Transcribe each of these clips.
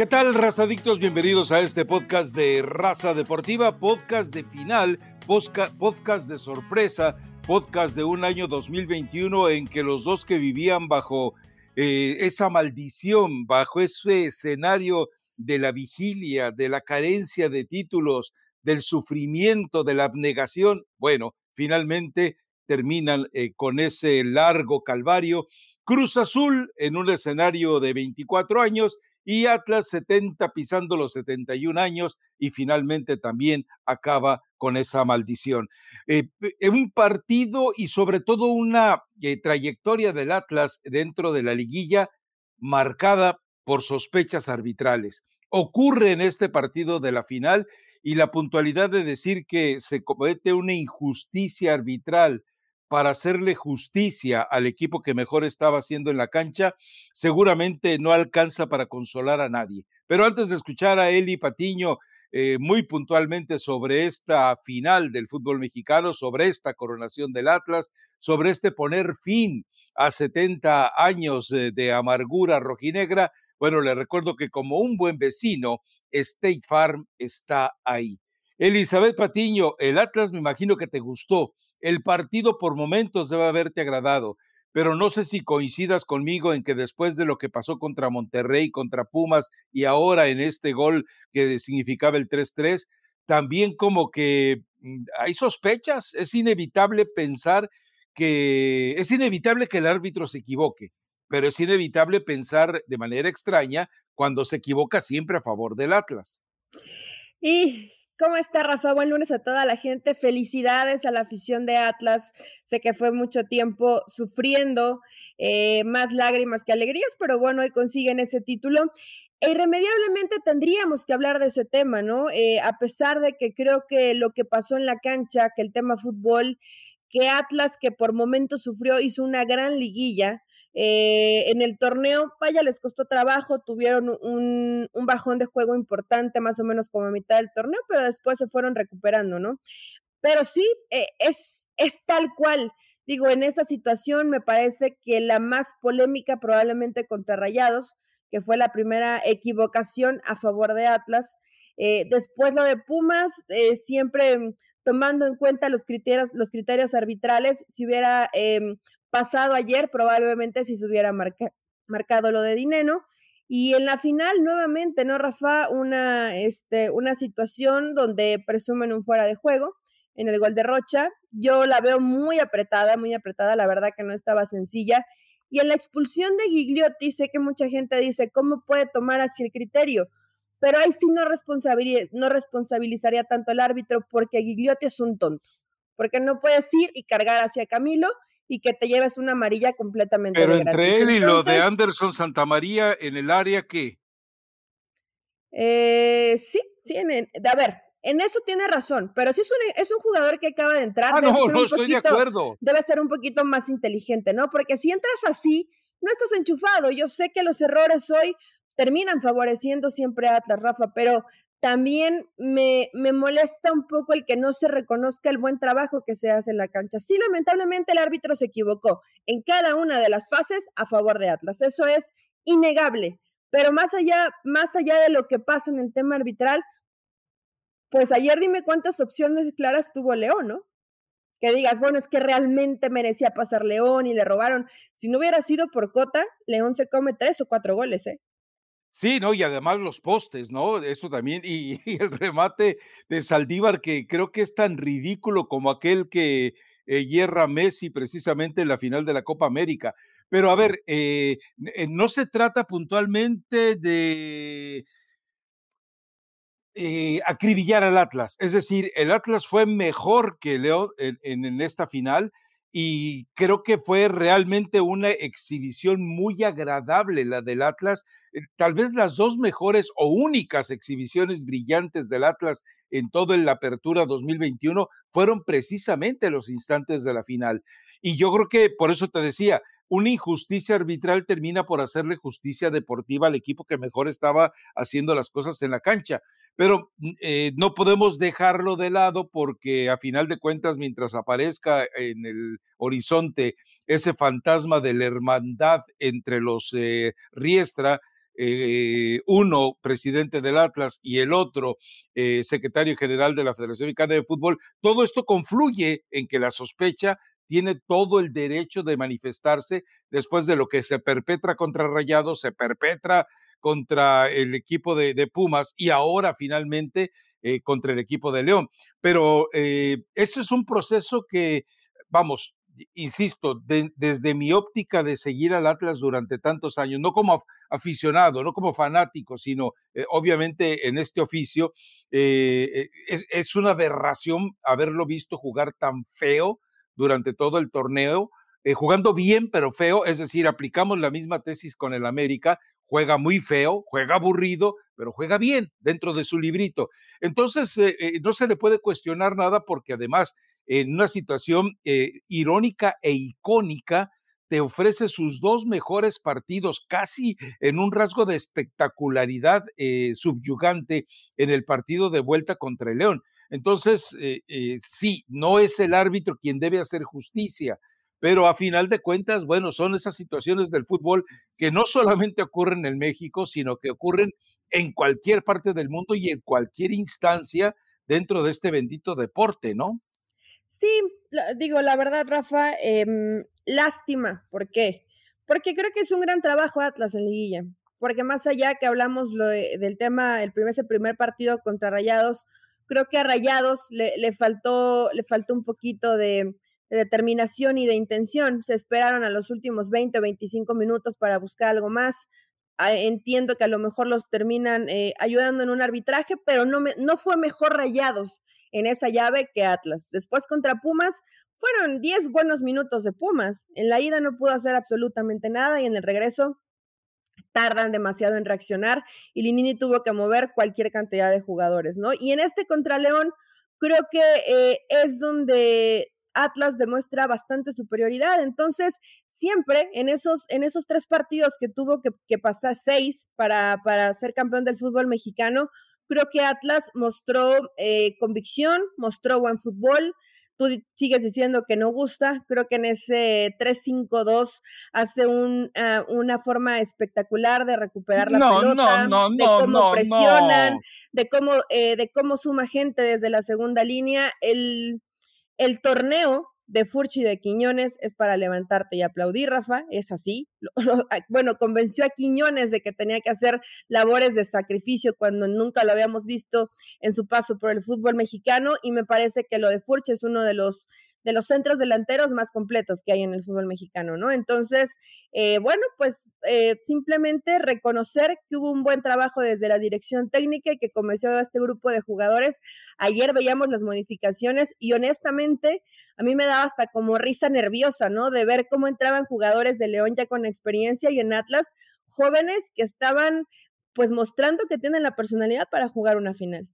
¿Qué tal, razadictos? Bienvenidos a este podcast de Raza Deportiva, podcast de final, podcast de sorpresa, podcast de un año 2021 en que los dos que vivían bajo eh, esa maldición, bajo ese escenario de la vigilia, de la carencia de títulos, del sufrimiento, de la abnegación, bueno, finalmente terminan eh, con ese largo calvario. Cruz Azul en un escenario de 24 años y Atlas 70 pisando los 71 años y finalmente también acaba con esa maldición. Eh, un partido y sobre todo una eh, trayectoria del Atlas dentro de la liguilla marcada por sospechas arbitrales. Ocurre en este partido de la final y la puntualidad de decir que se comete una injusticia arbitral para hacerle justicia al equipo que mejor estaba haciendo en la cancha, seguramente no alcanza para consolar a nadie. Pero antes de escuchar a Eli Patiño eh, muy puntualmente sobre esta final del fútbol mexicano, sobre esta coronación del Atlas, sobre este poner fin a 70 años de amargura rojinegra, bueno, le recuerdo que como un buen vecino, State Farm está ahí. Elizabeth Patiño, el Atlas me imagino que te gustó. El partido por momentos debe haberte agradado, pero no sé si coincidas conmigo en que después de lo que pasó contra Monterrey, contra Pumas y ahora en este gol que significaba el 3-3, también como que mm, hay sospechas, es inevitable pensar que es inevitable que el árbitro se equivoque, pero es inevitable pensar de manera extraña cuando se equivoca siempre a favor del Atlas. Y ¿Cómo está Rafa? Buen lunes a toda la gente. Felicidades a la afición de Atlas. Sé que fue mucho tiempo sufriendo, eh, más lágrimas que alegrías, pero bueno, hoy consiguen ese título. E irremediablemente tendríamos que hablar de ese tema, ¿no? Eh, a pesar de que creo que lo que pasó en la cancha, que el tema fútbol, que Atlas, que por momentos sufrió, hizo una gran liguilla, eh, en el torneo, vaya, les costó trabajo, tuvieron un, bajón de juego importante, más o menos como a mitad del torneo, pero después se fueron recuperando, ¿no? Pero sí, eh, es, es tal cual. Digo, en esa situación me parece que la más polémica probablemente contra Rayados, que fue la primera equivocación a favor de Atlas. Eh, después lo de Pumas, siempre tomando en cuenta los criterios, los criterios arbitrales, si hubiera em, pasado ayer, probablemente si se hubiera marcado lo de Dineno. Y en la final, nuevamente, ¿no, Rafa? Una, este, una situación donde presumen un fuera de juego en el gol de Rocha. Yo la veo muy apretada, muy apretada, la verdad que no estaba sencilla. Y en la expulsión de Gigliotti, sé que mucha gente dice, ¿cómo puede tomar así el criterio? Pero ahí sí no, no responsabilizaría tanto al árbitro porque Gigliotti es un tonto, porque no puedes ir y cargar hacia Camilo y que te lleves una amarilla completamente. Pero entre él y lo de Anderson Santamaría en el área, ¿qué? Eh, sí, sí, a ver, en eso tiene razón, pero si es un, es un jugador que acaba de entrar. Ah, no, no estoy de acuerdo. Debe ser un poquito más inteligente, ¿no? Porque si entras así, no estás enchufado. Yo sé que los errores hoy terminan favoreciendo siempre a Atlas, Rafa, pero también me, me, molesta un poco el que no se reconozca el buen trabajo que se hace en la cancha. Sí, lamentablemente el árbitro se equivocó en cada una de las fases a favor de Atlas. Eso es innegable. Pero más allá, más allá de lo que pasa en el tema arbitral, pues ayer dime cuántas opciones claras tuvo León, ¿no? Que digas, bueno, es que realmente merecía pasar León y le robaron. Si no hubiera sido por Cota, León se come tres o cuatro goles, ¿eh? Sí, ¿no? Y además los postes, ¿no? Eso también. Y, el remate de Saldívar, que creo que es tan ridículo como aquel que eh, hierra Messi precisamente en la final de la Copa América. Pero a ver, eh, eh, no se trata puntualmente de acribillar al Atlas. Es decir, el Atlas fue mejor que León en esta final y creo que fue realmente una exhibición muy agradable la del Atlas, eh, tal vez las dos mejores o únicas exhibiciones brillantes del Atlas en todo el Apertura 2021 fueron precisamente los instantes de la final. Y yo creo que por eso te decía, una injusticia arbitral termina por hacerle justicia deportiva al equipo que mejor estaba haciendo las cosas en la cancha. Pero mm, eh, no podemos dejarlo de lado porque a final de cuentas, mientras aparezca en el horizonte ese fantasma de la hermandad entre los eh, Riestra, eh, uno presidente del Atlas y el otro eh, secretario general de la Federación Mexicana de Fútbol, todo esto confluye en que la sospecha tiene todo el derecho de manifestarse después de lo que se perpetra contra Rayados, se perpetra contra el equipo de, Pumas y ahora finalmente eh, contra el equipo de León. Pero esto es un proceso que, vamos, insisto, desde mi óptica de seguir al Atlas durante tantos años, no como aficionado, no como fanático, sino eh, obviamente en este oficio, eh, eh, es, una aberración haberlo visto jugar tan feo durante todo el torneo, jugando bien pero feo, es decir, aplicamos la misma tesis con el América, juega muy feo, juega aburrido, pero juega bien dentro de su librito. Entonces, no se le puede cuestionar nada porque además en una situación eh, irónica e icónica, te ofrece sus dos mejores partidos, casi en un rasgo de espectacularidad eh, subyugante en el partido de vuelta contra el León. Entonces, eh, sí, no es el árbitro quien debe hacer justicia, pero a final de cuentas, bueno, son esas situaciones del fútbol que no solamente ocurren en México, sino que ocurren en cualquier parte del mundo y en cualquier instancia dentro de este bendito deporte, ¿no? Sí, digo, la verdad, Rafa, em, lástima. ¿Por qué? Porque creo que es un gran trabajo Atlas en liguilla. Porque más allá que hablamos lo del tema, el primer, ese primer partido contra Rayados, creo que a Rayados le faltó, le faltó un poquito de, determinación y de intención. Se esperaron a los últimos 20 o 25 minutos para buscar algo más. Ah, entiendo que a lo mejor los terminan eh, ayudando en un arbitraje, pero no, me, no fue mejor Rayados en esa llave que Atlas. Después contra Pumas fueron 10 buenos minutos de Pumas. En la ida no pudo hacer absolutamente nada y en el regreso tardan demasiado en reaccionar y Linini tuvo que mover cualquier cantidad de jugadores, ¿no? Y en este contra León creo que eh, es donde Atlas demuestra bastante superioridad. Entonces, siempre en esos, en esos tres partidos que tuvo que, pasar seis para, para ser campeón del fútbol mexicano, Creo que Atlas mostró eh, convicción, mostró buen fútbol. Tú sigues diciendo que no gusta. Creo que en ese 3-5-2 hace un, ah, una forma espectacular de recuperar la pelota, de cómo presionan, de cómo, eh, de cómo suma gente desde la segunda línea. El, el torneo de Furchi de Quiñones es para levantarte y aplaudir, Rafa, es así. bueno, convenció a Quiñones de que tenía que hacer labores de sacrificio cuando nunca lo habíamos visto en su paso por el fútbol mexicano y me parece que lo de Furchi es uno de los de los centros delanteros más completos que hay en el fútbol mexicano, ¿no? Entonces, eh, bueno, pues eh, simplemente reconocer que hubo un buen trabajo desde la dirección técnica y que convenció a este grupo de jugadores. Ayer veíamos las modificaciones y honestamente a mí me daba hasta como risa nerviosa, ¿no? De ver cómo entraban jugadores de León ya con experiencia y en Atlas jóvenes que estaban pues mostrando que tienen la personalidad para jugar una final.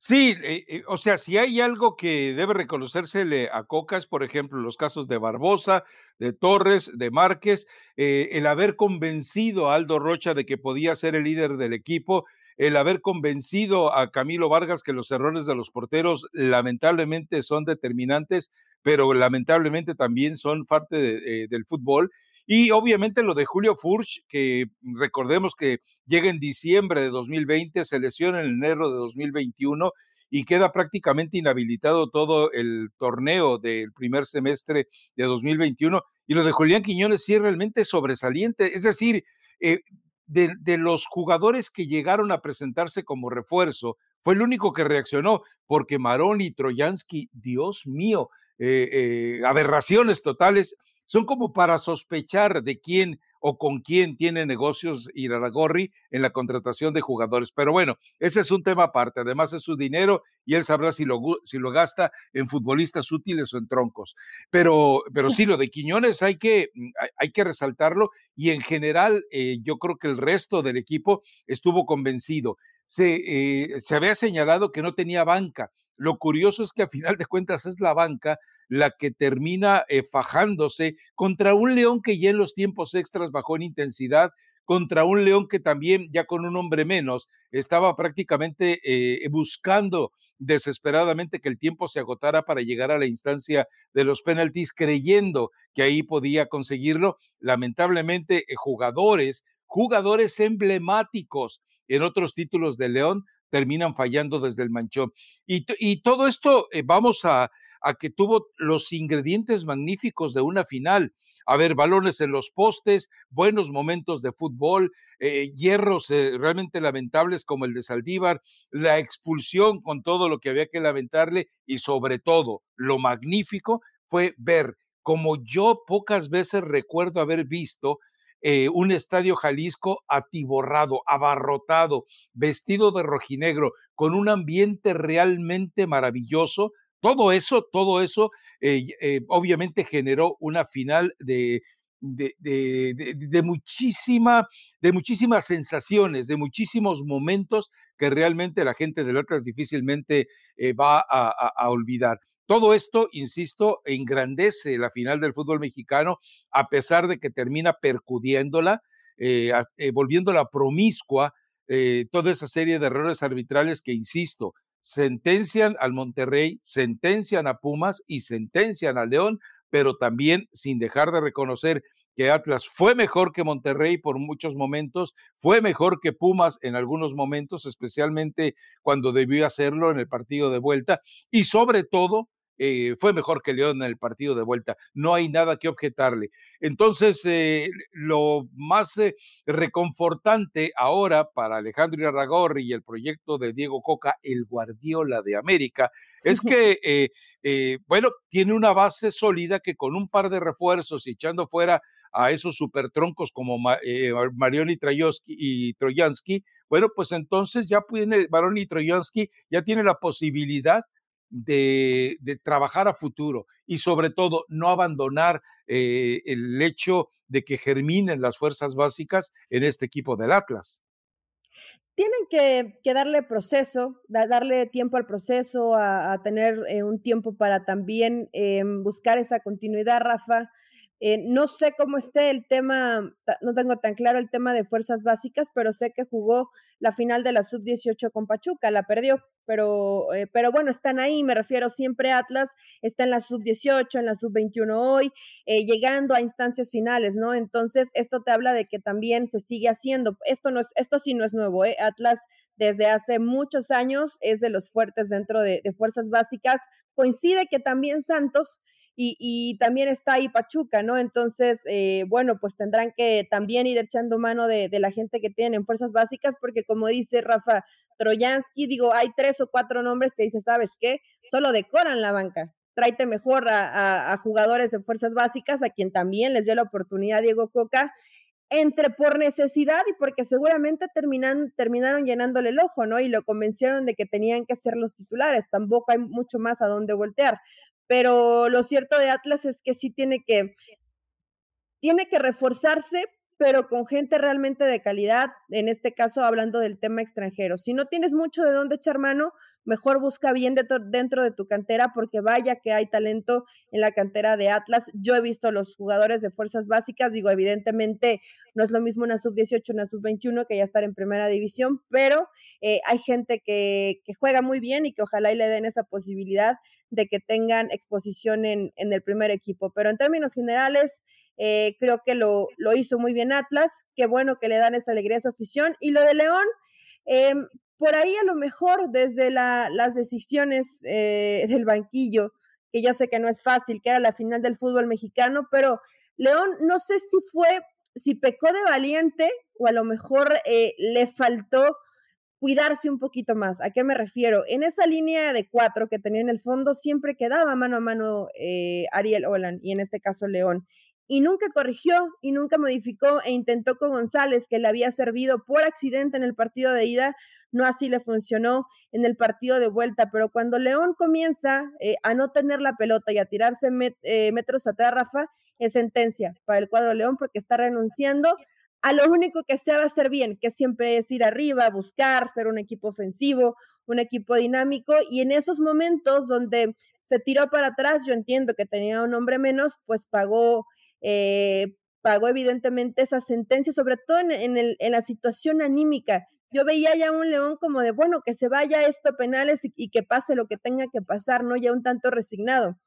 Sí, eh, eh, o sea, si hay algo que debe reconocérsele a Cocas, por ejemplo, los casos de Barbosa, de Torres, de Márquez, eh, el haber convencido a Aldo Rocha de que podía ser el líder del equipo, el haber convencido a Camilo Vargas que los errores de los porteros lamentablemente son determinantes, pero lamentablemente también son parte del fútbol y obviamente lo de Julio Furch, que recordemos que llega en diciembre de 2020, se lesiona en enero de 2021 y queda prácticamente inhabilitado todo el torneo del primer semestre de 2021. Y lo de Julián Quiñones sí es realmente sobresaliente. Es decir, eh, de, los jugadores que llegaron a presentarse como refuerzo, fue el único que reaccionó, porque Marón y Troyansky, Dios mío, eh, eh, aberraciones totales son como para sospechar de quién o con quién tiene negocios Iraragorri en la contratación de jugadores. Pero bueno, ese es un tema aparte. Además es su dinero y él sabrá si lo, si lo gasta en futbolistas útiles o en troncos. Pero, pero sí, lo de Quiñones hay que, mm, hay que resaltarlo y en general eh, yo creo que el resto del equipo estuvo convencido. Se, eh, se había señalado que no tenía banca. Lo curioso es que a final de cuentas es la banca la que termina eh, fajándose contra un León que ya en los tiempos extras bajó en intensidad, contra un León que también ya con un hombre menos estaba prácticamente eh, buscando desesperadamente que el tiempo se agotara para llegar a la instancia de los penaltis, creyendo que ahí podía conseguirlo. Lamentablemente, eh, jugadores jugadores emblemáticos en otros títulos de León terminan fallando desde el manchón. Y, y todo esto vamos a, a que tuvo los ingredientes magníficos de una final. A ver, balones en los postes, buenos momentos de fútbol, eh, hierros eh, realmente lamentables como el de Saldívar, la expulsión con todo lo que había que lamentarle y sobre todo lo magnífico fue ver como yo pocas veces recuerdo haber visto eh, un estadio Jalisco atiborrado, abarrotado, vestido de rojinegro, con un ambiente realmente maravilloso. Todo eso, todo eso, obviamente generó una final de de, de, muchísima, de muchísimas sensaciones, de muchísimos momentos que realmente la gente del Atlas difícilmente eh, va a, olvidar. Todo esto, insisto, engrandece la final del fútbol mexicano, a pesar de que termina percudiéndola, eh, eh, volviéndola promiscua, toda esa serie de errores arbitrales que, insisto, sentencian al Monterrey, sentencian a Pumas y sentencian a León pero también sin dejar de reconocer que Atlas fue mejor que Monterrey por muchos momentos, fue mejor que Pumas en algunos momentos, especialmente cuando debió hacerlo en el partido de vuelta, y sobre todo eh, fue mejor que León en el partido de vuelta. No hay nada que objetarle. Entonces, eh, lo más eh, reconfortante ahora para Alejandro Irarragorri y el proyecto de Diego Coca, el Guardiola de América, es que, bueno, tiene una base sólida que con un par de refuerzos y echando fuera a esos supertroncos como Marioni y Trojansky, bueno, pues entonces ya puede, Marioni y Trojansky ya tiene la posibilidad de, trabajar a futuro y sobre todo no abandonar eh, el hecho de que germinen las fuerzas básicas en este equipo del Atlas. Tienen que, darle proceso, darle tiempo al proceso, a, tener eh, un tiempo para también em, buscar esa continuidad, Rafa. Eh, no sé cómo esté el tema, no tengo tan claro el tema de fuerzas básicas, pero sé que jugó la final de la sub-18 con Pachuca, la perdió, pero, eh, pero bueno, están ahí, me refiero siempre Atlas, está en la sub-18, en la sub-21 hoy, eh, llegando a instancias finales, ¿no? Entonces, esto te habla de que también se sigue haciendo. Esto, no es, esto sí no es nuevo, ¿eh? Atlas desde hace muchos años es de los fuertes dentro de, de fuerzas básicas. Coincide que también Santos y, también está ahí Pachuca, ¿no? Entonces, eh, bueno, pues tendrán que también ir echando mano de, la gente que tienen fuerzas básicas, porque como dice Rafa Troyansky, digo, hay tres o cuatro nombres que dice, ¿sabes qué? Solo decoran la banca. Tráete mejor a, jugadores de fuerzas básicas, a quien también les dio la oportunidad Diego Coca, entre por necesidad y porque seguramente terminan, terminaron llenándole el ojo, ¿no? Y lo convencieron de que tenían que ser los titulares, tampoco hay mucho más a dónde voltear pero lo cierto de Atlas es que sí tiene que, tiene que reforzarse, pero con gente realmente de calidad, en este caso hablando del tema extranjero. Si no tienes mucho de dónde echar mano, mejor busca bien dentro de tu cantera, porque vaya que hay talento en la cantera de Atlas. Yo he visto los jugadores de fuerzas básicas, digo, evidentemente no es lo mismo una sub-18, una sub-21 que ya estar en primera división, pero eh, hay gente que, juega muy bien y que ojalá y le den esa posibilidad de que tengan exposición en, en el primer equipo. Pero en términos generales, eh, creo que lo, lo, hizo muy bien Atlas, qué bueno que le dan esa alegría a su afición. Y lo de León, eh, por ahí a lo mejor desde la, las decisiones eh, del banquillo, que yo sé que no es fácil, que era la final del fútbol mexicano, pero León no sé si fue, si pecó de valiente o a lo mejor le faltó cuidarse un poquito más. ¿A qué me refiero? En esa línea de cuatro que tenía en el fondo, siempre quedaba mano a mano Ariel Olan y en este caso León y nunca corrigió y nunca modificó e intentó con González, que le había servido por accidente en el partido de ida, no así le funcionó en el partido de vuelta, pero cuando León comienza eh, a no tener la pelota y a tirarse eh, metros atrás, Rafa, es sentencia para el cuadro León porque está renunciando a lo único que se va a hacer bien, que siempre es ir arriba, buscar, ser un equipo ofensivo, un equipo dinámico, y en esos momentos donde se tiró para atrás, yo entiendo que tenía un hombre menos, pues pagó eh, pagó evidentemente esa sentencia, sobre todo en, la situación anímica. Yo veía ya un León como de, bueno, que se vaya esto a penales y, que pase lo que tenga que pasar, ¿no? Ya un tanto resignado.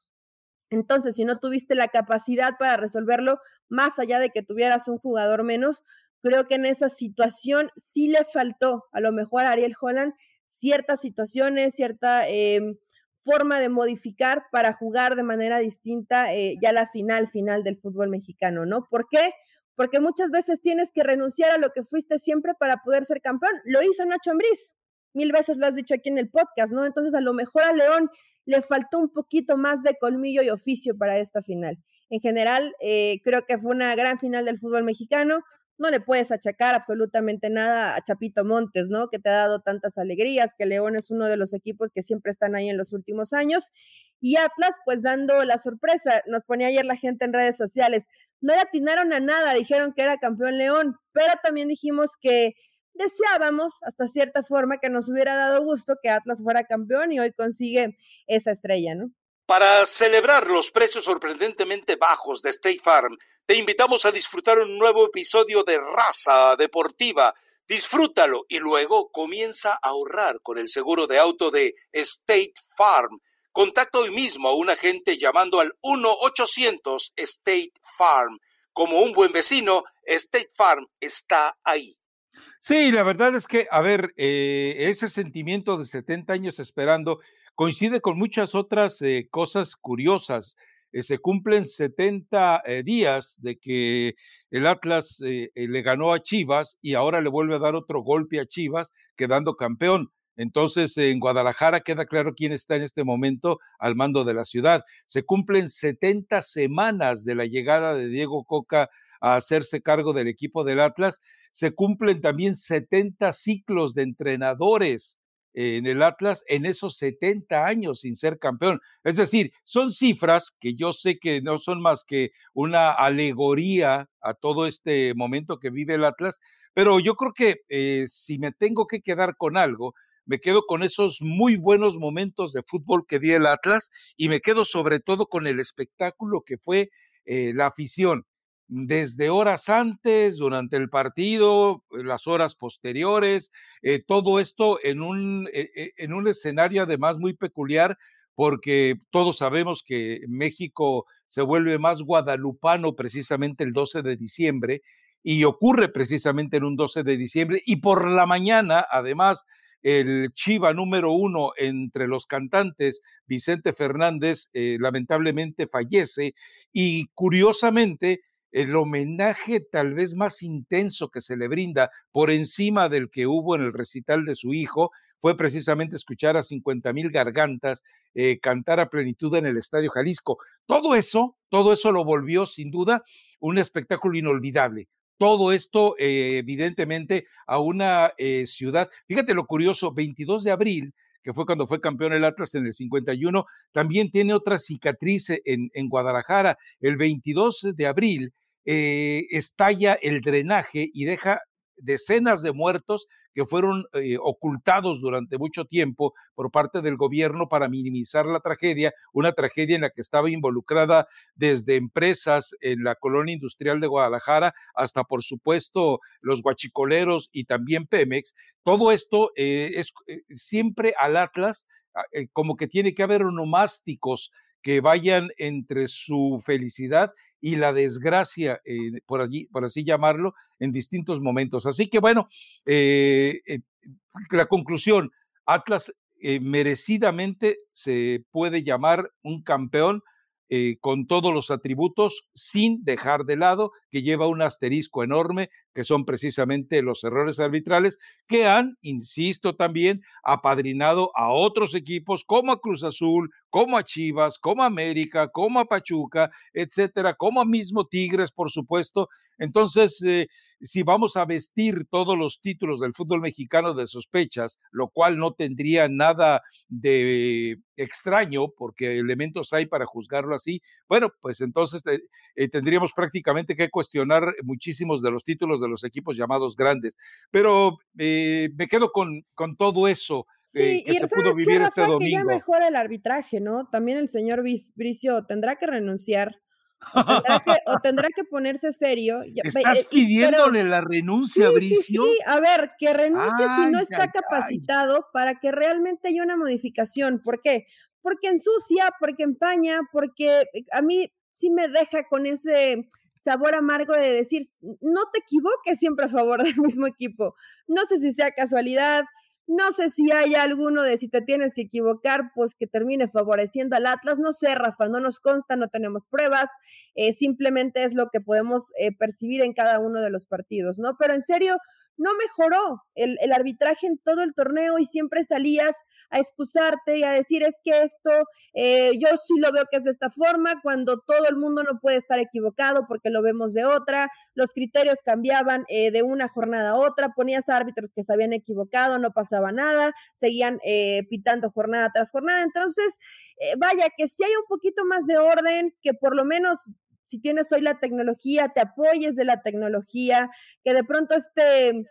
Entonces, si no tuviste la capacidad para resolverlo, más allá de que tuvieras un jugador menos, Creo que en esa situación sí le faltó a lo mejor a Ariel Holland ciertas situaciones, cierta em, forma de modificar para jugar de manera distinta eh, ya la final, final del fútbol mexicano, ¿no? ¿Por qué? Porque muchas veces tienes que renunciar a lo que fuiste siempre para poder ser campeón. Lo hizo Nacho Ambriz, mil veces lo has dicho aquí en el podcast, ¿no? Entonces a lo mejor a León le faltó un poquito más de colmillo y oficio para esta final. En general, eh, creo que fue una gran final del fútbol mexicano. No le puedes achacar absolutamente nada a Chapito Montes, ¿no? Que te ha dado tantas alegrías, que León es uno de los equipos que siempre están ahí en los últimos años. Y Atlas, pues dando la sorpresa, nos ponía ayer la gente en redes sociales, no le atinaron a nada, dijeron que era campeón León, pero también dijimos que deseábamos hasta cierta forma que nos hubiera dado gusto que Atlas fuera campeón y hoy consigue esa estrella, ¿no? Para celebrar los precios sorprendentemente bajos de State Farm, te invitamos a disfrutar un nuevo episodio de Raza Deportiva. Disfrútalo y luego comienza a ahorrar con el seguro de auto de State Farm. Contacta hoy mismo a un agente llamando al 1-800 State Farm. Como un buen vecino, State Farm está ahí. Sí, la verdad es que, a ver, eh, ese sentimiento de 70 años esperando coincide con muchas otras eh, cosas curiosas. Eh, se cumplen 70 días de que el Atlas le ganó a Chivas y ahora le vuelve a dar otro golpe a Chivas, quedando campeón. Entonces, en Guadalajara queda claro quién está en este momento al mando de la ciudad. Se cumplen 70 semanas de la llegada de Diego Coca a hacerse cargo del equipo del Atlas se cumplen también 70 ciclos de entrenadores en el Atlas en esos 70 años sin ser campeón. Es decir, son cifras que yo sé que no son más que una alegoría a todo este momento que vive el Atlas, pero yo creo que eh, si me tengo que quedar con algo, me quedo con esos muy buenos momentos de fútbol que di el Atlas y me quedo sobre todo con el espectáculo que fue eh, la afición. Desde horas antes, durante el partido, las horas posteriores, eh, todo esto en un, eh, en un escenario además muy peculiar, porque todos sabemos que México se vuelve más guadalupano precisamente el 12 de diciembre, y ocurre precisamente en un 12 de diciembre, y por la mañana, además, el Chiva número uno entre los cantantes, Vicente Fernández, lamentablemente fallece, y curiosamente, el homenaje tal vez más intenso que se le brinda por encima del que hubo en el recital de su hijo fue precisamente escuchar a 50 mil gargantas eh, cantar a plenitud en el Estadio Jalisco. Todo eso, todo eso lo volvió sin duda un espectáculo inolvidable. Todo esto, eh, evidentemente, a una eh, ciudad. Fíjate lo curioso, 22 de abril, que fue cuando fue campeón el Atlas en el 51, también tiene otra cicatriz en, en Guadalajara. El 22 de abril eh, estalla el drenaje y deja decenas de muertos que fueron eh, ocultados durante mucho tiempo por parte del gobierno para minimizar la tragedia, una tragedia en la que estaba involucrada desde empresas en la colonia industrial de Guadalajara hasta, por supuesto, los guachicoleros y también Pemex. Todo esto eh, es siempre al Atlas, ah, como que tiene que haber onomásticos que vayan entre su felicidad y la desgracia, eh, por, allí, por así llamarlo, en distintos momentos. Así que bueno, eh, eh, la conclusión, Atlas merecidamente se puede llamar un campeón eh, con todos los atributos, sin dejar de lado que lleva un asterisco enorme, que son precisamente los errores arbitrales, que han, insisto también, apadrinado a otros equipos como a Cruz Azul, como a Chivas, como a América, como a Pachuca, etcétera, como a mismo Tigres, por supuesto. Entonces, eh, si vamos a vestir todos los títulos del fútbol mexicano de sospechas, lo cual no tendría nada de extraño, porque elementos hay para juzgarlo así, bueno, pues entonces eh, tendríamos prácticamente que cuestionar muchísimos de los títulos de los equipos llamados grandes. Pero eh, me quedo con, con todo eso. Eh, que se pudo vivir este domingo. Que ya mejora el arbitraje, ¿no? También el señor Bricio tendrá que renunciar o tendrá que, ponerse serio. ¿Estás pidiéndole la renuncia, a Bricio? Sí, a ver, que renuncie si no está capacitado para que realmente haya una modificación. ¿Por qué? Porque ensucia, porque empaña, porque a mí sí me deja con ese sabor amargo de decir, no te equivoques siempre a favor del mismo equipo. No sé si sea casualidad, no sé si hay alguno de si te tienes que equivocar, pues que termine favoreciendo al Atlas. No sé, Rafa, no nos consta, no tenemos pruebas, eh, simplemente es lo que podemos eh, percibir en cada uno de los partidos, ¿no? Pero en serio, no mejoró el, arbitraje en todo el torneo y siempre salías a excusarte y a decir es que esto eh, yo sí lo veo que es de esta forma, cuando todo el mundo no puede estar equivocado porque lo vemos de otra, los criterios cambiaban eh, de una jornada a otra, ponías árbitros que se habían equivocado, no pasaba nada, seguían eh, pitando jornada tras jornada, entonces vaya que si hay un poquito más de orden, que por lo menos si tienes hoy la tecnología, te apoyes de la tecnología, que de pronto este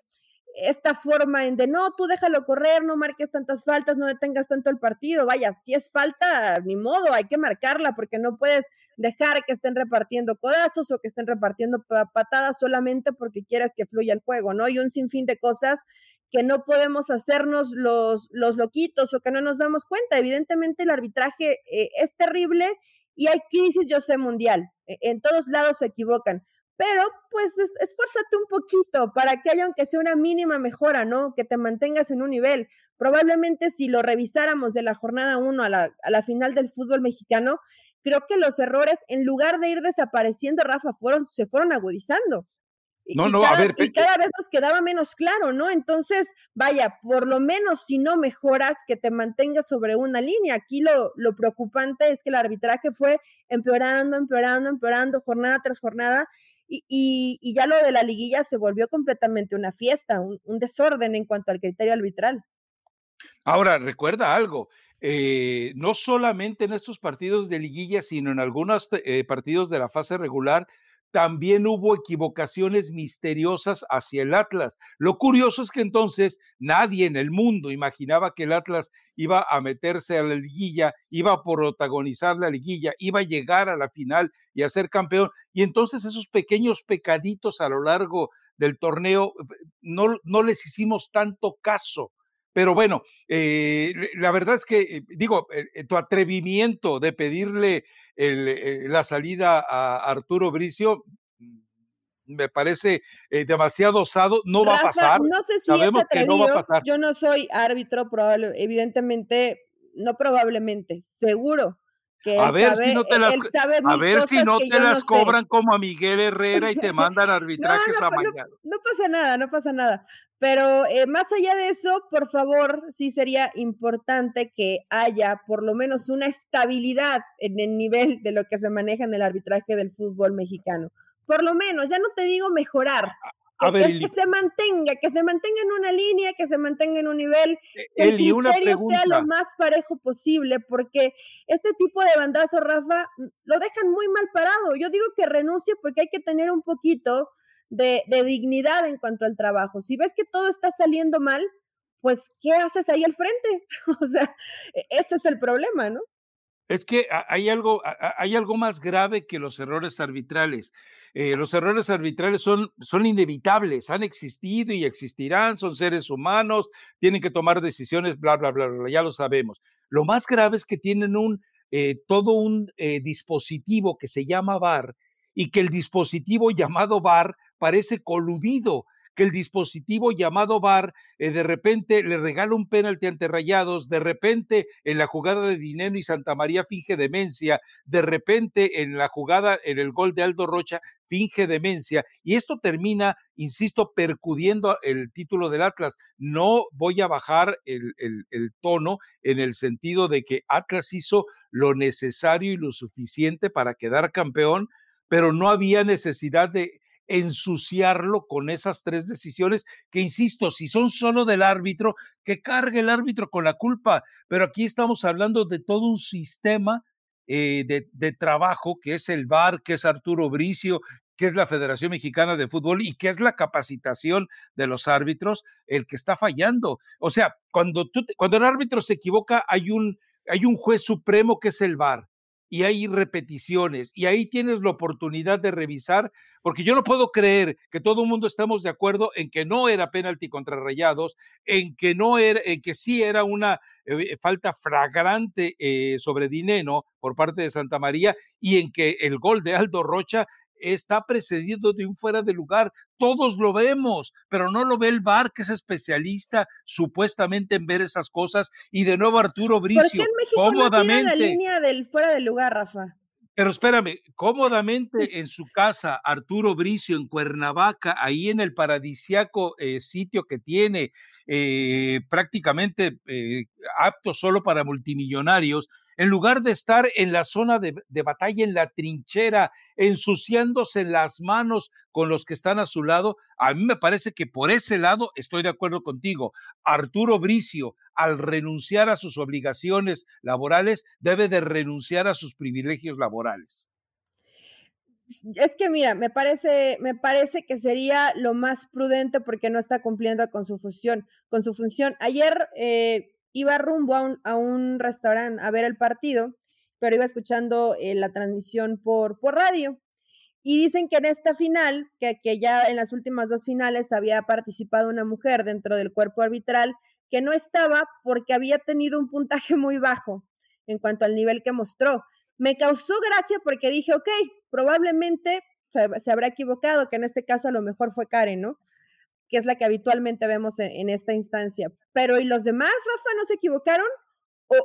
esta forma en de no, tú déjalo correr, no marques tantas faltas, no detengas tanto el partido. Vaya, si es falta, ni modo, hay que marcarla porque no puedes dejar que estén repartiendo codazos o que estén repartiendo patadas solamente porque quieres que fluya el juego, ¿no? Y un sinfín de cosas que no podemos hacernos los, los loquitos o que no nos damos cuenta. Evidentemente el arbitraje eh, es terrible y hay crisis, yo sé, mundial. E, en todos lados se equivocan. Pero pues esfuérzate un poquito para que haya aunque sea una mínima mejora, ¿no? Que te mantengas en un nivel. Probablemente si lo revisáramos de la jornada 1 a la, a la final del fútbol mexicano, creo que los errores, en lugar de ir desapareciendo, Rafa, fueron, se fueron agudizando. No, no, a ver. Y cada vez nos quedaba menos claro, ¿no? Entonces, vaya, por lo menos si no mejoras, que te mantengas sobre una línea. Aquí lo, lo preocupante es que el arbitraje fue empeorando, empeorando, empeorando, jornada tras jornada. Y, y, ya lo de la liguilla se volvió completamente una fiesta, un, desorden en cuanto al criterio arbitral. Ahora, recuerda algo, eh, no solamente en estos partidos de liguilla, sino en algunos eh, partidos de la fase regular, también hubo equivocaciones misteriosas hacia el Atlas. Lo curioso es que entonces nadie en el mundo imaginaba que el Atlas iba a meterse a la liguilla, iba a protagonizar la liguilla, iba a llegar a la final y a ser campeón. Y entonces esos pequeños pecaditos a lo largo del torneo no, no les hicimos tanto caso. Pero bueno, eh, la verdad es que, eh, digo, eh, tu atrevimiento de pedirle la salida a Arturo Bricio mm, me parece demasiado osado, no va a pasar. No sé si Sabemos que no va a pasar. Yo no soy árbitro, probable, evidentemente, no probablemente, seguro. Que a ver si no te las, a ver si no te las cobran como a Miguel Herrera y te mandan arbitrajes a mañana. no, pasa nada, no pasa nada. Pero eh, más allá de eso, por favor, sí sería importante que haya por lo menos una estabilidad en el nivel de lo que se maneja en el arbitraje del fútbol mexicano. Por lo menos, ya no te digo mejorar, que, se mantenga, que se mantenga en una línea, que se mantenga en un nivel, e, que el criterio sea lo más parejo posible, porque este tipo de bandazo, Rafa, lo dejan muy mal parado. Yo digo que renuncie porque hay que tener un poquito de, dignidad en cuanto al trabajo. Si ves que todo está saliendo mal, pues, ¿qué haces ahí al frente? o sea, e, ese es el problema, ¿no? Es que hay algo, hay algo más grave que los errores arbitrales. Eh, los errores arbitrales son, son inevitables, han existido y existirán, son seres humanos, tienen que tomar decisiones, bla, bla, bla, bla, ya lo sabemos. Lo más grave es que tienen un, eh, todo un eh, dispositivo que se llama VAR y que el dispositivo llamado VAR parece coludido, que el dispositivo llamado VAR eh, de repente le regala un penalti ante Rayados, de repente en la jugada de Dinero y Santa María finge demencia, de repente en la jugada, en el gol de Aldo Rocha, finge demencia, y esto termina, insisto, percudiendo el título del Atlas. No voy a bajar el, el tono en el sentido de que Atlas hizo lo necesario y lo suficiente para quedar campeón, pero no había necesidad de ensuciarlo con esas tres decisiones que, insisto, si son solo del árbitro, que cargue el árbitro con la culpa, pero aquí estamos hablando de todo un sistema eh, de, trabajo que es el VAR, que es Arturo Bricio, que es la Federación Mexicana de Fútbol y que es la capacitación de los árbitros, el que está fallando. O sea, cuando, tú, cuando el árbitro se equivoca, hay un, hay un juez supremo que es el VAR y hay repeticiones y ahí tienes la oportunidad de revisar, porque yo no puedo creer que todo el mundo estamos de acuerdo en que no era penalti contra Rayados, en que no era, en que sí era una eh, falta flagrante eh, sobre Dineno por parte de Santa María y en que el gol de Aldo Rocha está precedido de un fuera de lugar. Todos lo vemos, pero no lo ve el VAR, que es especialista supuestamente en ver esas cosas. Y de nuevo Arturo Bricio, cómodamente. la línea del fuera de lugar, Rafa. Pero espérame, cómodamente en su casa, Arturo Bricio en Cuernavaca, ahí en el paradisiaco eh, sitio que tiene, eh, prácticamente eh, apto solo para multimillonarios, en lugar de estar en la zona de, batalla, en la trinchera, ensuciándose las manos con los que están a su lado, a mí me parece que por ese lado estoy de acuerdo contigo. Arturo Bricio, al renunciar a sus obligaciones laborales, debe de renunciar a sus privilegios laborales. Es que mira, me parece, me parece que sería lo más prudente porque no está cumpliendo con su función, con su función. Ayer eh, iba rumbo a un, a un restaurante a ver el partido, pero iba escuchando eh, la transmisión por, por radio. Y dicen que en esta final, que, que ya en las últimas dos finales había participado una mujer dentro del cuerpo arbitral, que no estaba porque había tenido un puntaje muy bajo en cuanto al nivel que mostró. Me causó gracia porque dije, ok, probablemente se, se habrá equivocado, que en este caso a lo mejor fue Karen, ¿no? Que es la que habitualmente vemos en, esta instancia. Pero ¿y los demás, Rafa, no se equivocaron? O,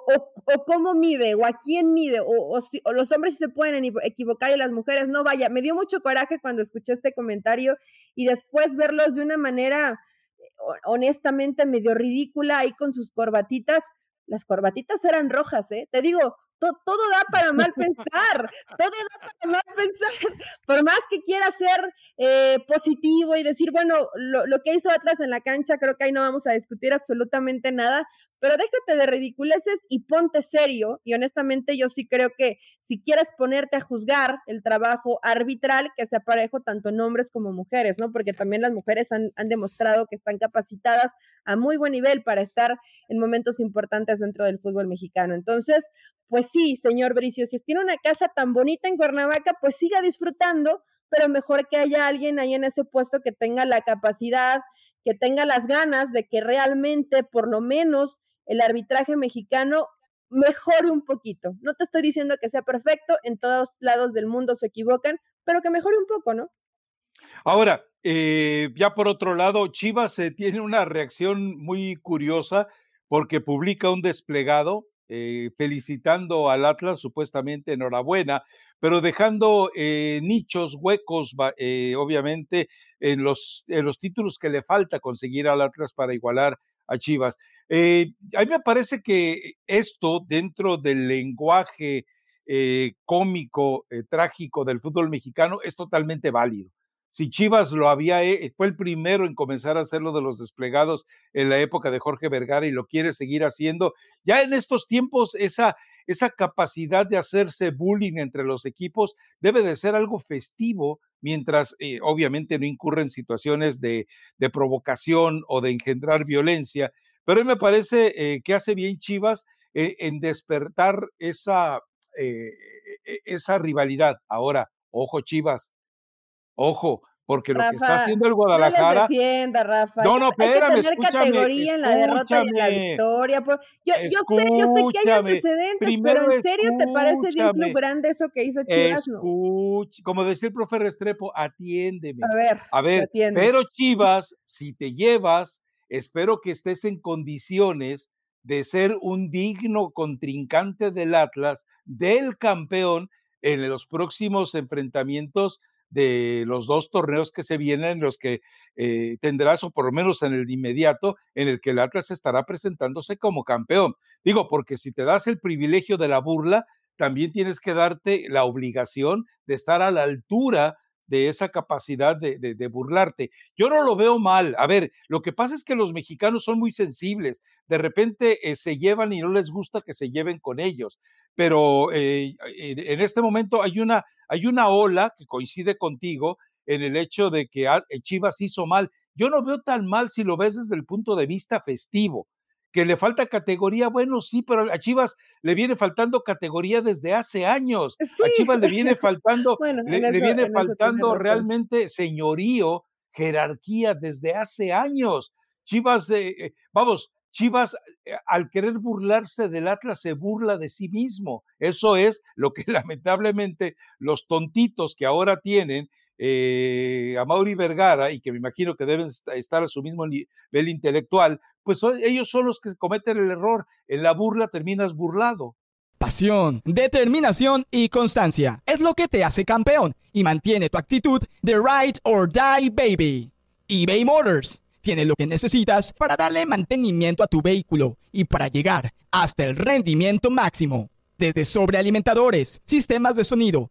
o, cómo mide, o a quién mide, o, o, los hombres se pueden equivocar y las mujeres no. Vaya, me dio mucho coraje cuando escuché este comentario y después verlos de una manera honestamente medio ridícula ahí con sus corbatitas. Las corbatitas eran rojas, ¿eh? Te digo, todo da para mal pensar, todo da para mal pensar. Por más que quiera ser eh, positivo y decir, bueno, lo, lo, que hizo Atlas en la cancha, creo que ahí no vamos a discutir absolutamente nada, pero déjate de ridiculeces y ponte serio. Y honestamente yo sí creo que si quieres ponerte a juzgar el trabajo arbitral, que sea parejo tanto en hombres como mujeres, ¿no? Porque también las mujeres han, han demostrado que están capacitadas a muy buen nivel para estar en momentos importantes dentro del fútbol mexicano. Entonces, pues sí, señor Bricio, si tiene una casa tan bonita en Cuernavaca, pues siga disfrutando, pero mejor que haya alguien ahí en ese puesto que tenga la capacidad, que tenga las ganas de que realmente, por lo menos, el arbitraje mexicano mejore un poquito. No te estoy diciendo que sea perfecto, en todos lados del mundo se equivocan, pero que mejore un poco, ¿no? Ahora, eh, ya por otro lado, Chivas eh, tiene una reacción muy curiosa porque publica un desplegado eh, felicitando al Atlas, supuestamente enhorabuena, pero dejando nichos, huecos, obviamente, en los, en los títulos que le falta conseguir al Atlas para igualar a Chivas. Eh, a mí me parece que esto dentro del lenguaje eh, cómico, eh, trágico del fútbol mexicano es totalmente válido. Si Chivas lo había, fue el primero en comenzar a hacerlo de los desplegados en la época de Jorge Vergara y lo quiere seguir haciendo, ya en estos tiempos esa, esa capacidad de hacerse bullying entre los equipos debe de ser algo festivo mientras eh, obviamente no incurre en situaciones de, provocación o de engendrar violencia. Pero a mí me parece eh, que hace bien Chivas eh, en despertar esa, e, esa rivalidad. Ahora, ojo Chivas, ojo, porque lo que está haciendo el Guadalajara. No defienda, Rafa. No, no, espérame, hay que tener categoría en la derrota y en la victoria. Yo, yo, sé, yo sé que hay antecedentes, pero ¿en serio te parece de un club grande eso que hizo Chivas? Como decía el profe Restrepo, atiéndeme. A ver, a ver, pero Chivas, si te llevas, espero que estés en condiciones de ser un digno contrincante del Atlas, del campeón, en los próximos enfrentamientos de los dos torneos que se vienen, en los que eh, tendrás, o por lo menos en el inmediato, en el que el Atlas estará presentándose como campeón. Digo, porque si te das el privilegio de la burla, también tienes que darte la obligación de estar a la altura de esa capacidad de, de, burlarte. Yo no lo veo mal. A ver, lo que pasa es que los mexicanos son muy sensibles. De repente eh, se llevan y no les gusta que se lleven con ellos pero eh, en este momento hay una, hay una ola que coincide contigo en el hecho de que ah, Chivas hizo mal. Yo no veo tan mal si lo ves desde el punto de vista festivo. Que le falta categoría, bueno, sí, pero a Chivas le viene faltando categoría desde hace años. A Chivas le viene faltando, le, viene faltando realmente señorío, jerarquía desde hace años. Chivas, eh, vamos, Chivas, eh, al querer burlarse del Atlas, se burla de sí mismo. Eso es lo que lamentablemente los tontitos que ahora tienen eh, a Mauri Vergara y que me imagino que deben estar a su mismo nivel intelectual, pues ellos son los que cometen el error. En la burla terminas burlado. Pasión, determinación y constancia es lo que te hace campeón y mantiene tu actitud de ride or die baby. eBay Motors tiene lo que necesitas para darle mantenimiento a tu vehículo y para llegar hasta el rendimiento máximo. Desde sobrealimentadores, sistemas de sonido,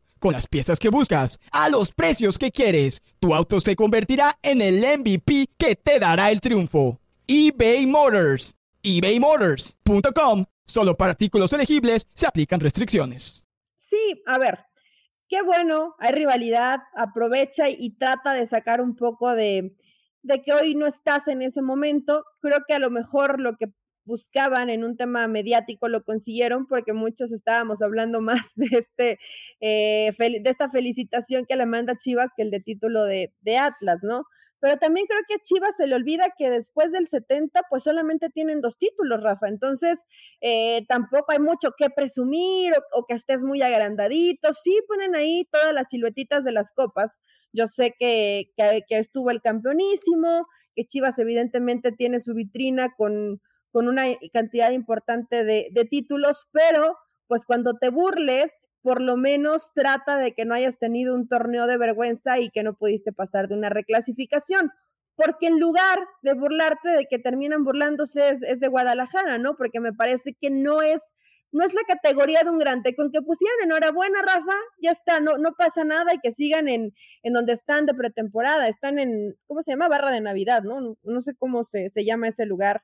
Con las piezas que buscas, a los precios que quieres, tu auto se convertirá en el MVP que te dará el triunfo. eBay Motors. ebaymotors.com. Solo para artículos elegibles se aplican restricciones. Sí, a ver, qué bueno, hay rivalidad, aprovecha y trata de sacar un poco de, de que hoy no estás en ese momento. Creo que a lo mejor lo que buscaban en un tema mediático lo consiguieron porque muchos estábamos hablando más de, este, eh, de esta felicitación que le manda Chivas que el de título de, Atlas, ¿no? Pero también creo que a Chivas se le olvida que después del 70 pues solamente tienen dos títulos, Rafa, entonces eh, tampoco hay mucho que presumir o, que estés muy agrandadito, sí ponen ahí todas las siluetitas de las copas, yo sé que, que, que estuvo el campeonísimo, que Chivas evidentemente tiene su vitrina con con una cantidad importante de, de títulos, pero pues cuando te burles, por lo menos trata de que no hayas tenido un torneo de vergüenza y que no pudiste pasar de una reclasificación. Porque en lugar de burlarte de que terminan burlándose es, es, de Guadalajara, ¿no? Porque me parece que no es, no es la categoría de un grande. Con que pusieran enhorabuena, Rafa, ya está, no, no pasa nada y que sigan en, en donde están de pretemporada. Están en, ¿cómo se llama? Barra de Navidad, ¿no? No sé cómo se, se llama ese lugar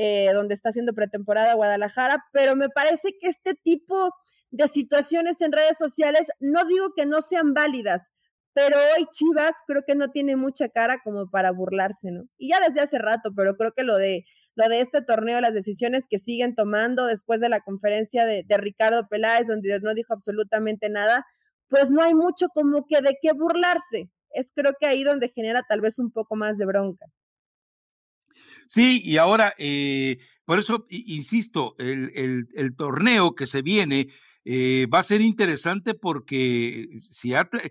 eh, donde está haciendo pretemporada Guadalajara, pero me parece que este tipo de situaciones en redes sociales, no digo que no sean válidas, pero hoy Chivas creo que no tiene mucha cara como para burlarse, ¿no? Y ya desde hace rato, pero creo que lo de lo de este torneo, las decisiones que siguen tomando después de la conferencia de, de Ricardo Peláez, donde no dijo absolutamente nada, pues no hay mucho como que de qué burlarse. Es creo que ahí donde genera tal vez un poco más de bronca. Sí, y ahora, eh, por eso, insisto, el, el, torneo que se viene eh, va a ser interesante porque si eh,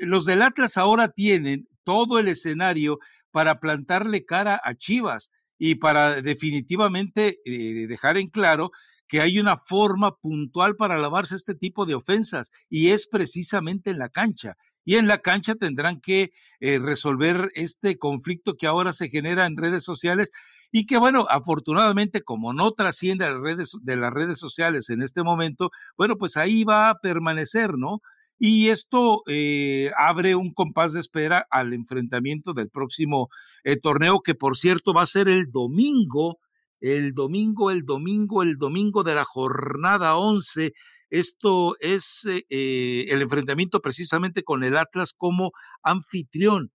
los del Atlas ahora tienen todo el escenario para plantarle cara a Chivas y para definitivamente dejar en claro que hay una forma puntual para lavarse este tipo de ofensas y es precisamente en la cancha y en la cancha tendrán que eh, resolver este conflicto que ahora se genera en redes sociales y que bueno, afortunadamente como no trasciende a las redes, de las redes sociales en este momento, bueno, pues ahí va a permanecer, ¿no? Y esto eh, abre un compás de espera al enfrentamiento del próximo eh, torneo, que por cierto va a ser el domingo, el domingo, el domingo, el domingo de la jornada 11 esto es eh, eh, el enfrentamiento precisamente con el Atlas como anfitrión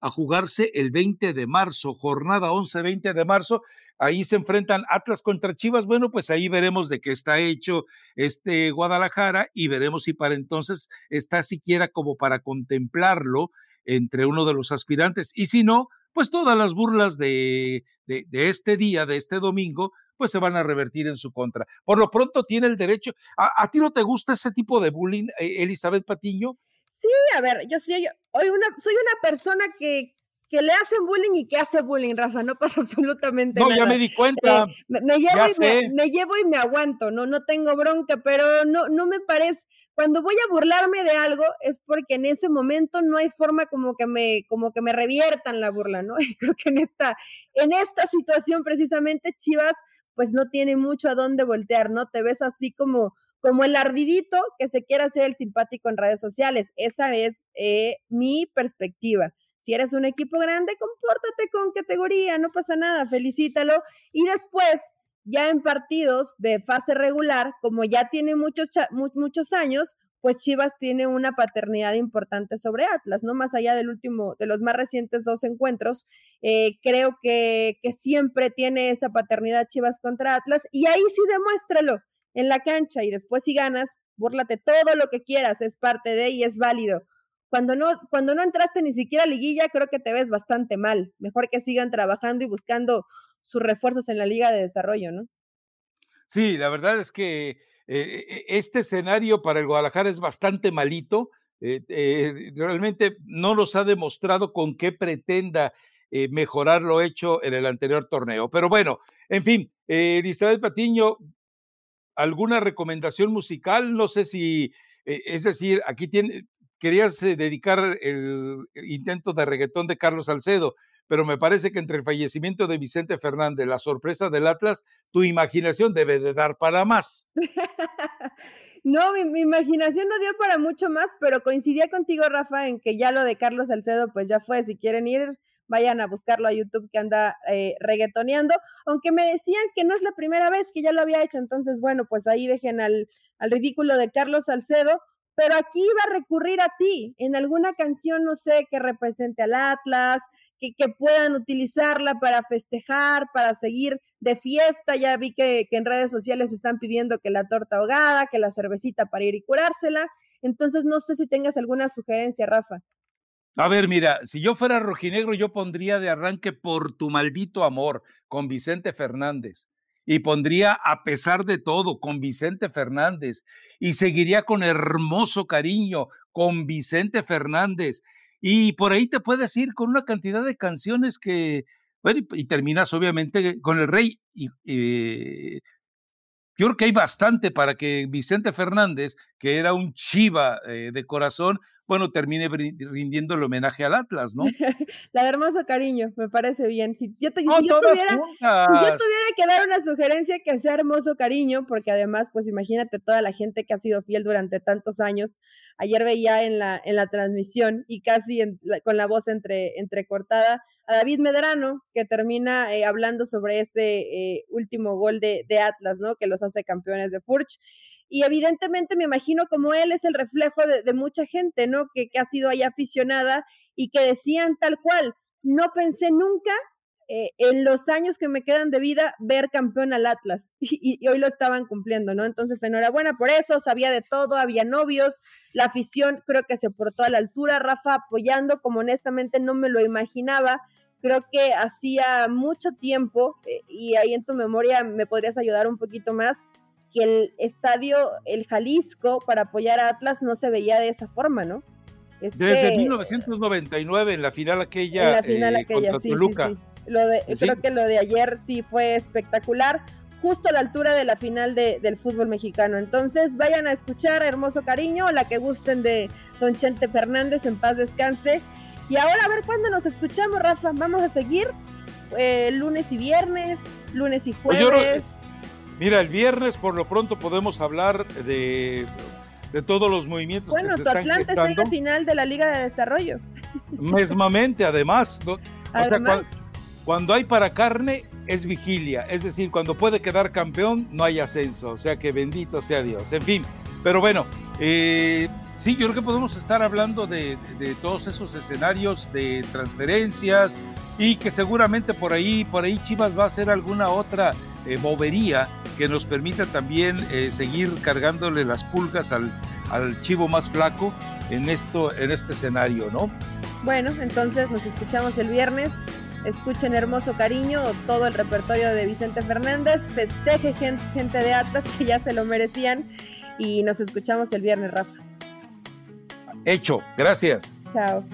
a jugarse el 20 de marzo, jornada 11-20 de marzo. Ahí se enfrentan Atlas contra Chivas. Bueno, pues ahí veremos de qué está hecho este Guadalajara y veremos si para entonces está siquiera como para contemplarlo entre uno de los aspirantes. Y si no, pues todas las burlas de, de, de este día, de este domingo, pues se van a revertir en su contra. Por lo pronto tiene el derecho. ¿A, ti no te gusta ese tipo de bullying, eh, Elizabeth Patiño? Sí, a ver, yo soy, hoy una, soy una persona que, que le hacen bullying y que hace bullying, Rafa, no pasa absolutamente nada. No, ya me di cuenta. Eh, me, llevo y me, me, llevo y me aguanto, no, no tengo bronca, pero no, no me parece, cuando voy a burlarme de algo es porque en ese momento no hay forma como que me, como que me reviertan la burla, ¿no? Y creo que en esta, en esta situación precisamente Chivas pues no tiene mucho a dónde voltear, ¿no? Te ves así como, como el ardidito que se quiere hacer el simpático en redes sociales. Esa es eh, mi perspectiva. Si eres un equipo grande, compórtate con categoría, no pasa nada, felicítalo. Y después, ya en partidos de fase regular, como ya tiene muchos, muchos años, pues Chivas tiene una paternidad importante sobre Atlas, ¿no? Más allá del último, de los más recientes dos encuentros, eh, creo que, que siempre tiene esa paternidad Chivas contra Atlas y ahí sí demuéstralo en la cancha y después si ganas, búrlate todo lo que quieras, es parte de y es válido. Cuando no, cuando no entraste ni siquiera a liguilla, creo que te ves bastante mal. Mejor que sigan trabajando y buscando sus refuerzos en la liga de desarrollo, ¿no? Sí, la verdad es que eh, e, este escenario para el Guadalajara es bastante malito. Eh, eh, realmente no nos ha demostrado con qué pretenda mejorar lo hecho en el anterior torneo. Pero bueno, en fin, Isabel Patiño, ¿alguna recomendación musical? No sé si, es decir, aquí tiene, querías dedicar el intento de reggaetón de Carlos Salcedo, pero me parece que entre el fallecimiento de Vicente Fernández, la sorpresa del Atlas, tu imaginación debe de dar para más. No, mi, imaginación no dio para mucho más, pero coincidía contigo, Rafa, en que ya lo de Carlos Salcedo, pues ya fue. Si quieren ir, vayan a buscarlo a YouTube que anda eh, reggaetoneando, aunque me decían que no es la primera vez que ya lo había hecho, entonces bueno, pues ahí dejen al, al ridículo de Carlos Salcedo, pero aquí iba a recurrir a ti en alguna canción, no sé, que represente al Atlas, que, puedan utilizarla para festejar, para seguir de fiesta. Ya vi que, que en redes sociales están pidiendo que la torta ahogada, que la cervecita para ir y curársela. Entonces, no sé si tengas alguna sugerencia, Rafa. A ver, mira, si yo fuera rojinegro, yo pondría de arranque por tu maldito amor con Vicente Fernández. Y pondría a pesar de todo con Vicente Fernández. Y seguiría con hermoso cariño con Vicente Fernández. Y por ahí te puedes ir con una cantidad de canciones que, bueno, y, terminas obviamente con el rey. Y, eh, yo creo que hay bastante para que Vicente Fernández, que era un chiva eh, de corazón, bueno, termine rindiendo el homenaje al Atlas, ¿no? La de hermoso cariño, me parece bien. Si yo, tuviera, que dar una sugerencia que sea hermoso cariño, porque además, pues imagínate toda la gente que ha sido fiel durante tantos años. Ayer veía en la, en la transmisión y casi con la voz entre, entrecortada a David Medrano, que termina eh, hablando sobre ese eh, último gol de, de Atlas, ¿no? Que los hace campeones de Furch. Y evidentemente me imagino como él es el reflejo de, mucha gente, ¿no? Que, ha sido ahí aficionada y que decían tal cual, no pensé nunca eh, en los años que me quedan de vida ver campeón al Atlas y, y, hoy lo estaban cumpliendo, ¿no? Entonces, enhorabuena por eso, sabía de todo, había novios, la afición creo que se portó a la altura, Rafa apoyando como honestamente no me lo imaginaba. Creo que hacía mucho tiempo, eh, y ahí en tu memoria me podrías ayudar un poquito más, que el estadio, el Jalisco, para apoyar a Atlas no se veía de esa forma, ¿no? Desde 1999, en la final aquella, en la final eh, aquella sí, Sí, sí. Lo de, Creo que lo de ayer sí fue espectacular, justo a la altura de la final del fútbol mexicano. Entonces, vayan a escuchar Hermoso Cariño, la que gusten de Don Chente Fernández, en paz descanse. Y ahora a ver cuándo nos escuchamos, Rafa. Vamos a seguir eh, lunes y viernes, lunes y pues jueves. Mira, el viernes por lo pronto podemos hablar de, de todos los movimientos que se están Atlanta está en la final de la Liga de Desarrollo. Mesmamente, además. O sea, cuando, hay para carne es vigilia, es decir, cuando puede quedar campeón no hay ascenso, o sea que bendito sea Dios. En fin, pero bueno, eh, sí, yo creo que podemos estar hablando de, de, todos esos escenarios de transferencias y que seguramente por ahí, por ahí Chivas va a hacer alguna otra eh, movería que nos permita también eh, seguir cargándole las pulgas al, al chivo más flaco en, esto, en este escenario, ¿no? Bueno, entonces nos escuchamos el viernes. Escuchen Hermoso Cariño, todo el repertorio de Vicente Fernández. Festeje gente, gente de Atlas que ya se lo merecían. Y nos escuchamos el viernes, Rafa. Hecho, gracias. Chao.